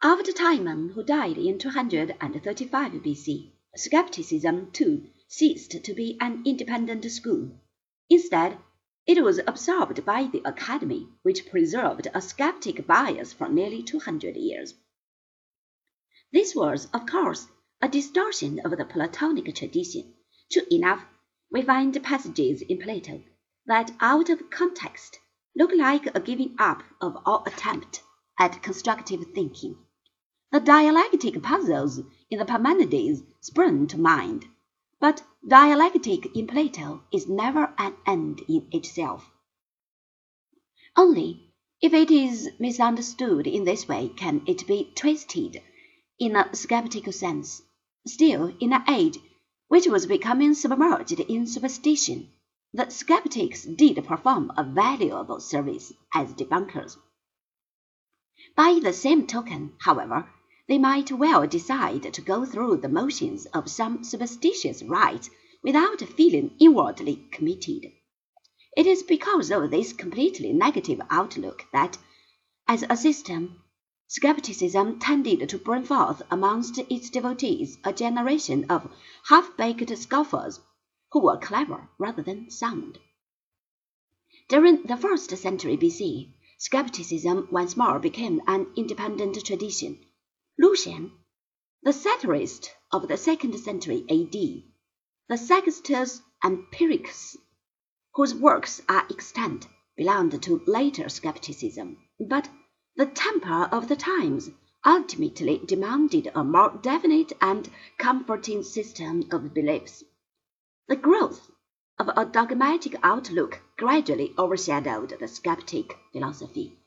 After Timon, um, who died in 235 B.C., skepticism, too, ceased to be an independent school. Instead, it was absorbed by the Academy, which preserved a sceptic bias for nearly two hundred years. This was, of course, a distortion of the Platonic tradition. True enough, we find passages in Plato that, out of context, look like a giving up of all attempt at constructive thinking. The dialectic puzzles in the Parmenides spring to mind, but dialectic in Plato is never an end in itself. Only if it is misunderstood in this way can it be twisted in a skeptical sense. Still, in an age which was becoming submerged in superstition, the skeptics did perform a valuable service as debunkers. By the same token, however, they might well decide to go through the motions of some superstitious rites without feeling inwardly committed. It is because of this completely negative outlook that, as a system, skepticism tended to bring forth amongst its devotees a generation of half-baked scoffers who were clever rather than sound. During the first century BC, skepticism once more became an independent tradition Lucian, the satirist of the second century A.D., the Sextus Empiricus, whose works are extant, belonged to later skepticism, but the temper of the times ultimately demanded a more definite and comforting system of beliefs. The growth of a dogmatic outlook gradually overshadowed the skeptic philosophy.